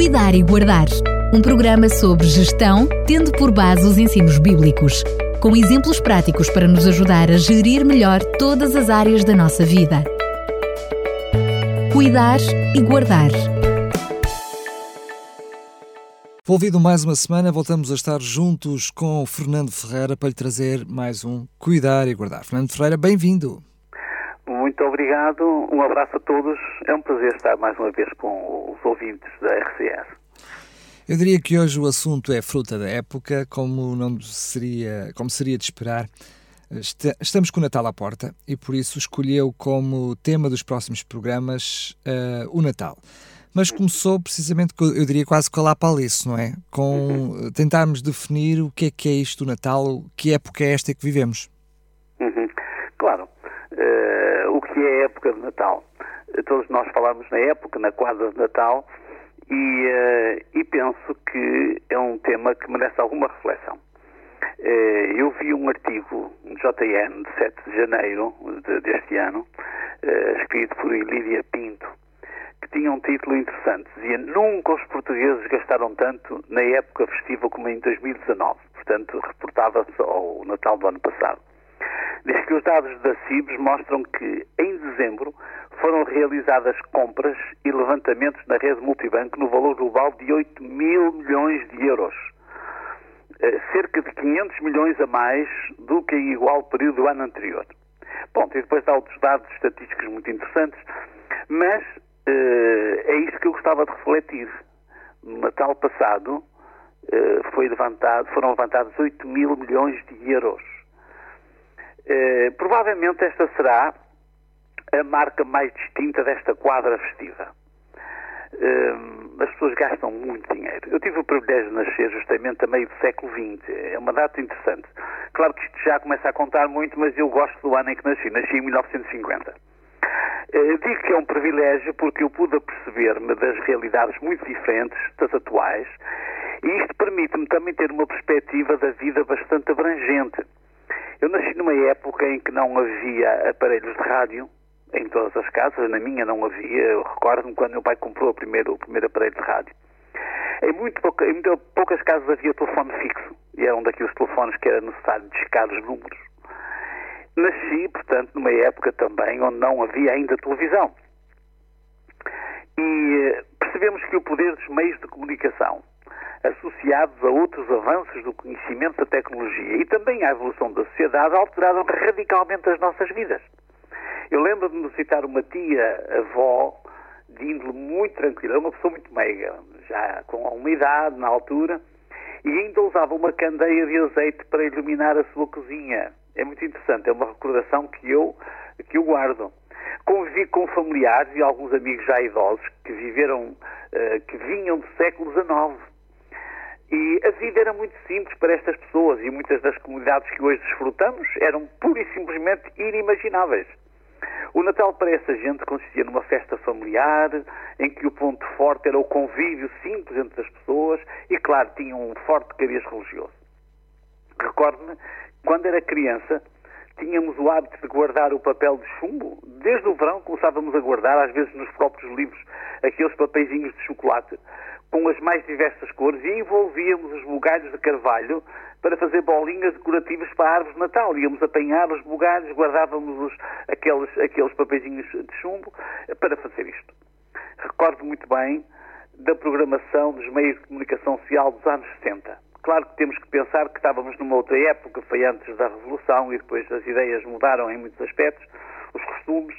Cuidar e Guardar. Um programa sobre gestão, tendo por base os ensinos bíblicos, com exemplos práticos para nos ajudar a gerir melhor todas as áreas da nossa vida. Cuidar e Guardar. Envolvido mais uma semana, voltamos a estar juntos com o Fernando Ferreira para lhe trazer mais um Cuidar e Guardar. Fernando Ferreira, bem-vindo. Muito obrigado, um abraço a todos. É um prazer estar mais uma vez com os ouvintes da RCS. Eu diria que hoje o assunto é fruta da época, como não seria, como seria de esperar. Estamos com o Natal à porta e por isso escolheu como tema dos próximos programas uh, o Natal. Mas começou precisamente, eu diria quase com a lá palice, não é? Com uhum. tentarmos definir o que é que é isto do Natal, que época é esta que vivemos. Uhum. Claro. Uh, que é a época de Natal? Todos nós falamos na época, na quadra de Natal, e, uh, e penso que é um tema que merece alguma reflexão. Uh, eu vi um artigo no JN de 7 de janeiro de, deste ano, escrito por Lídia Pinto, que tinha um título interessante. Dizia: Nunca os portugueses gastaram tanto na época festiva como em 2019. Portanto, reportava-se ao Natal do ano passado. Diz que os dados da CIBS mostram que, em dezembro, foram realizadas compras e levantamentos na rede multibanco no valor global de 8 mil milhões de euros. Eh, cerca de 500 milhões a mais do que em igual período do ano anterior. Bom, e depois há outros dados estatísticos muito interessantes, mas uh, é isto que eu gostava de refletir. No Natal passado uh, foi levantado, foram levantados 8 mil milhões de euros. Eh, provavelmente esta será a marca mais distinta desta quadra festiva. Uh, as pessoas gastam muito dinheiro. Eu tive o privilégio de nascer justamente a meio do século XX. É uma data interessante. Claro que isto já começa a contar muito, mas eu gosto do ano em que nasci. Nasci em 1950. Uh, eh, digo que é um privilégio porque eu pude perceber-me das realidades muito diferentes das atuais e isto permite-me também ter uma perspectiva da vida bastante abrangente. Eu nasci numa época em que não havia aparelhos de rádio em todas as casas, na minha não havia. Eu recordo-me quando meu pai comprou o primeiro, o primeiro aparelho de rádio. Em, muito pouca, em muito poucas casas havia telefone fixo e eram daqueles telefones que era necessário discar os números. Nasci, portanto, numa época também onde não havia ainda televisão. E eh, percebemos que o poder dos meios de comunicação associados a outros avanços do conhecimento da tecnologia e também à evolução da sociedade, alteraram radicalmente as nossas vidas. Eu lembro-me de citar uma tia-avó de índole muito tranquila, uma pessoa muito meiga, já com uma idade na altura, e ainda usava uma candeia de azeite para iluminar a sua cozinha. É muito interessante, é uma recordação que eu, que eu guardo. Convivi com familiares e alguns amigos já idosos que viveram, uh, que vinham do século XIX e a vida era muito simples para estas pessoas e muitas das comunidades que hoje desfrutamos eram pura e simplesmente inimagináveis. O Natal para essa gente consistia numa festa familiar, em que o ponto forte era o convívio simples entre as pessoas e, claro, tinha um forte cariz religioso. Recordo-me, quando era criança, tínhamos o hábito de guardar o papel de chumbo. Desde o verão começávamos a guardar, às vezes nos próprios livros, aqueles papeizinhos de chocolate com as mais diversas cores e envolvíamos os bugalhos de carvalho para fazer bolinhas decorativas para a árvore de Natal. Íamos apanhar os bugalhos, guardávamos os, aqueles, aqueles papeizinhos de chumbo para fazer isto. Recordo muito bem da programação dos meios de comunicação social dos anos 60. Claro que temos que pensar que estávamos numa outra época, foi antes da Revolução e depois as ideias mudaram em muitos aspectos, os costumes,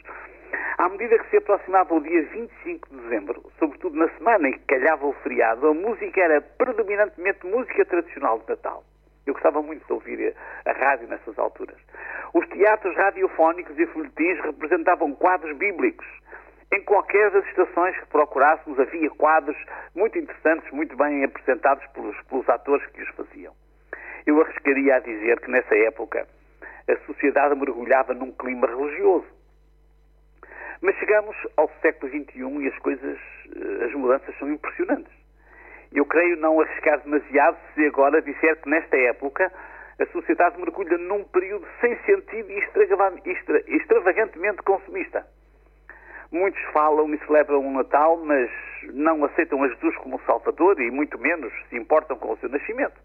à medida que se aproximava o dia 25 de dezembro, sobretudo na semana em que calhava o feriado, a música era predominantemente música tradicional de Natal. Eu gostava muito de ouvir a rádio nessas alturas. Os teatros radiofónicos e folhetins representavam quadros bíblicos. Em qualquer das estações que procurássemos havia quadros muito interessantes, muito bem apresentados pelos, pelos atores que os faziam. Eu arriscaria a dizer que nessa época a sociedade mergulhava num clima religioso. Mas chegamos ao século XXI e as coisas, eh, as mudanças são impressionantes. Eu creio não arriscar demasiado se agora disser que nesta época a sociedade mergulha num período sem sentido e extravagantemente consumista. Muitos falam e celebram o Natal, mas não aceitam a Jesus como Salvador e muito menos se importam com o seu nascimento.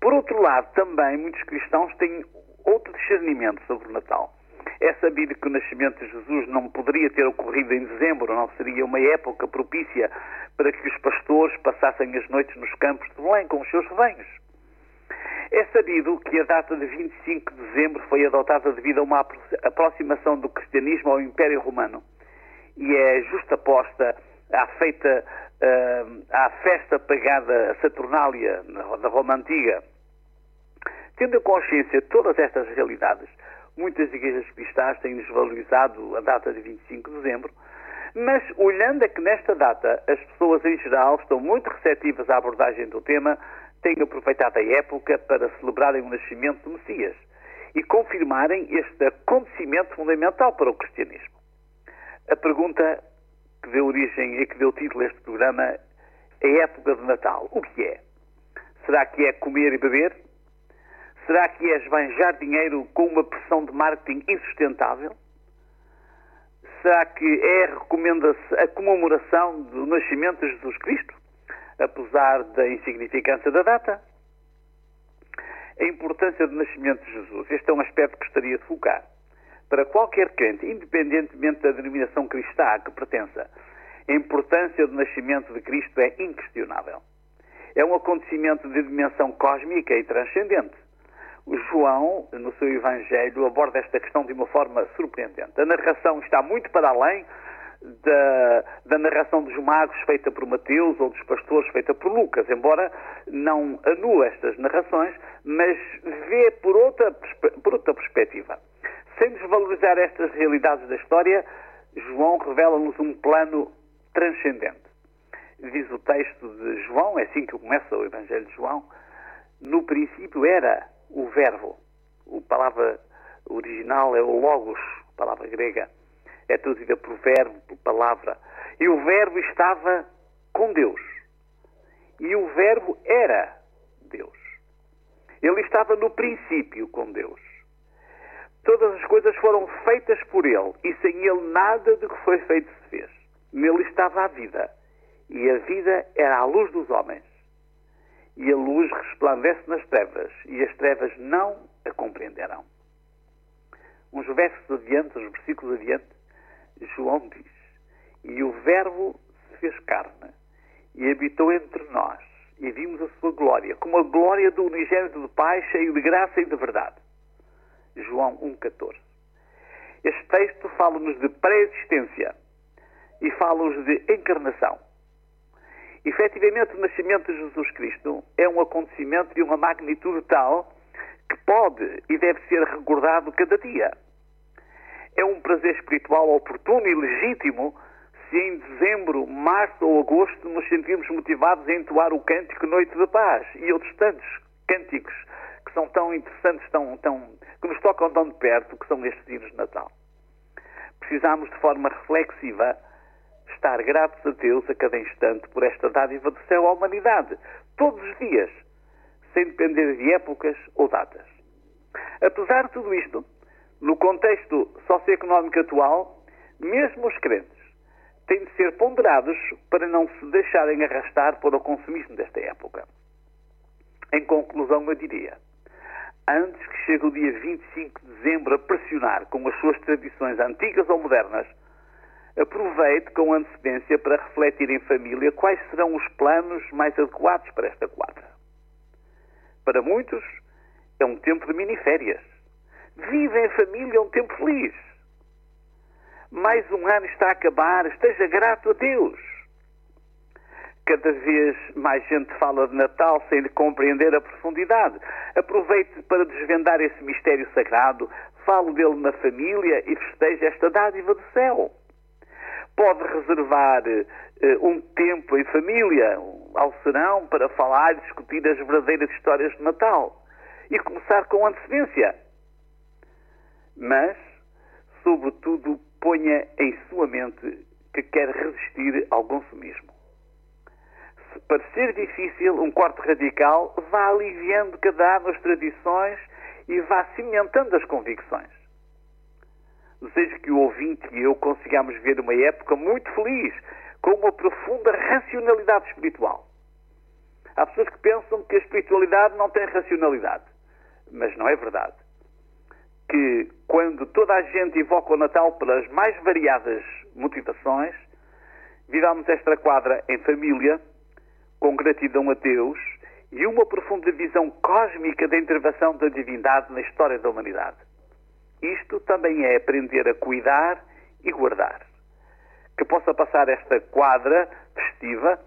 Por outro lado, também muitos cristãos têm outro discernimento sobre o Natal. É sabido que o nascimento de Jesus não poderia ter ocorrido em dezembro, não seria uma época propícia para que os pastores passassem as noites nos campos de Belém com os seus rebanhos. É sabido que a data de 25 de dezembro foi adotada devido a uma aproximação do cristianismo ao Império Romano e é justaposta à feita uh, à festa pagada Saturnália na Roma Antiga. Tendo consciência de todas estas realidades, muitas igrejas cristãs têm desvalorizado a data de 25 de dezembro, mas olhando é que nesta data as pessoas em geral estão muito receptivas à abordagem do tema, têm aproveitado a época para celebrarem o nascimento do Messias e confirmarem este acontecimento fundamental para o cristianismo. A pergunta que deu origem e que deu título a este programa é a época de Natal. O que é? Será que é comer e beber? Será que é esbanjar dinheiro com uma pressão de marketing insustentável? Será que é recomenda-se a comemoração do nascimento de Jesus Cristo, apesar da insignificância da data? A importância do nascimento de Jesus. Este é um aspecto que gostaria de focar. Para qualquer crente, independentemente da denominação cristã a que pertença, a importância do nascimento de Cristo é inquestionável. É um acontecimento de dimensão cósmica e transcendente. João, no seu Evangelho, aborda esta questão de uma forma surpreendente. A narração está muito para além da, da, narração dos magos feita por Mateus ou dos pastores feita por Lucas, embora não anula estas narrações, mas vê por outra, por outra perspectiva. Sem desvalorizar estas realidades da história, João revela-nos um plano transcendente. Diz o texto de João, é assim que começa o Evangelho de João, no princípio era o verbo. A palavra original é o logos, palavra grega. É traduzida por verbo, por palavra. E o verbo estava com Deus. E o verbo era Deus. Ele estava no princípio com Deus. Todas as coisas foram feitas por ele, e sem ele nada do que foi feito se fez. Nele estava a vida, e a vida era a luz dos homens. E a luz resplandece nas trevas, e as trevas não a compreenderam. Uns versos adiante, uns versículos adiante, João diz: E o Verbo se fez carne, e habitou entre nós, e vimos a sua glória, como a glória do unigênito do Pai, cheio de graça e de verdade. João 1,14. Este texto fala-nos de pré-existência e fala-nos de encarnação. Efetivamente, o nascimento de Jesus Cristo é um acontecimento de uma magnitude tal que pode e deve ser recordado cada dia. É um prazer espiritual oportuno e legítimo se em dezembro, março ou agosto nos sentirmos motivados a entoar o cântico Noite da Paz e outros tantos cânticos que são tão interessantes, tão, tão que nos tocam tão de perto, que são estes hinos de Natal. Precisamos, de forma reflexiva, estar gratos a Deus a cada instante por esta dádiva do céu à humanidade, todos os dias, sem depender de épocas ou datas. Apesar de tudo isto, no contexto socioeconómico atual, mesmo os crentes têm de ser ponderados para não se deixarem arrastar por o consumismo desta época. Em conclusão, eu diria: antes que chegue o dia 25 de dezembro a pressionar com as suas tradições antigas ou modernas, aproveite com antecedência para refletir em família quais serão os planos mais adequados para esta quadra. Para muitos, é um tempo de miniférias. Vive em família um tempo feliz. Mais um ano está a acabar, esteja grato a Deus Cada vez mais gente fala de Natal sem lhe compreender a profundidade. Aproveite para desvendar esse mistério sagrado, fale dele na família e festeje esta dádiva do céu. Pode reservar uh, um tempo em família, ao serão, para falar e discutir as verdadeiras histórias de Natal. E começar com antecedência. Mas, sobretudo, ponha em sua mente que quer resistir ao consumismo parecer difícil, um corte radical vá aliviando cada ano as tradições e vá cimentando as convicções. Desejo que o ouvinte e eu consigamos ver uma época muito feliz, com uma profunda racionalidade espiritual. Há pessoas que pensam que a espiritualidade não tem racionalidade, mas não é verdade. Que quando toda a gente invoca o Natal pelas mais variadas motivações, viramos esta quadra em família, com gratidão a Deus e uma profunda visão cósmica da intervenção da divindade na história da humanidade. Isto também é aprender a cuidar e guardar. Que possa passar esta quadra festiva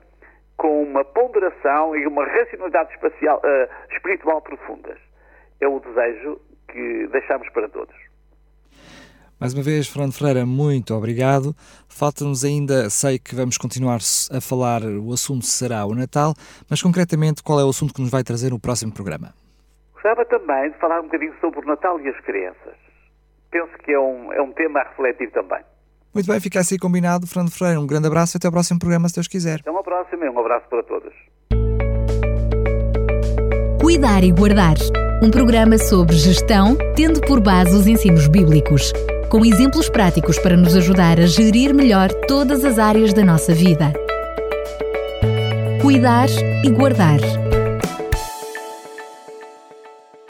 com uma ponderação e uma racionalidade espacial, uh, espiritual profundas. É o desejo que deixamos para todos. Mais uma vez, Fernando Ferreira, muito obrigado. Falta-nos ainda, sei que vamos continuar a falar, o assunto será o Natal, mas concretamente qual é o assunto que nos vai trazer no próximo programa? Gostava também de falar um bocadinho sobre o Natal e as crianças. Penso que é um, é um tema a refletir também. Muito bem, fica assim combinado. Fernando Ferreira, um grande abraço e até ao próximo programa, se Deus quiser. Até uma próxima e um abraço para todos. Cuidar e Guardar um programa sobre gestão, tendo por base os ensinos bíblicos com exemplos práticos para nos ajudar a gerir melhor todas as áreas da nossa vida. Cuidar e guardar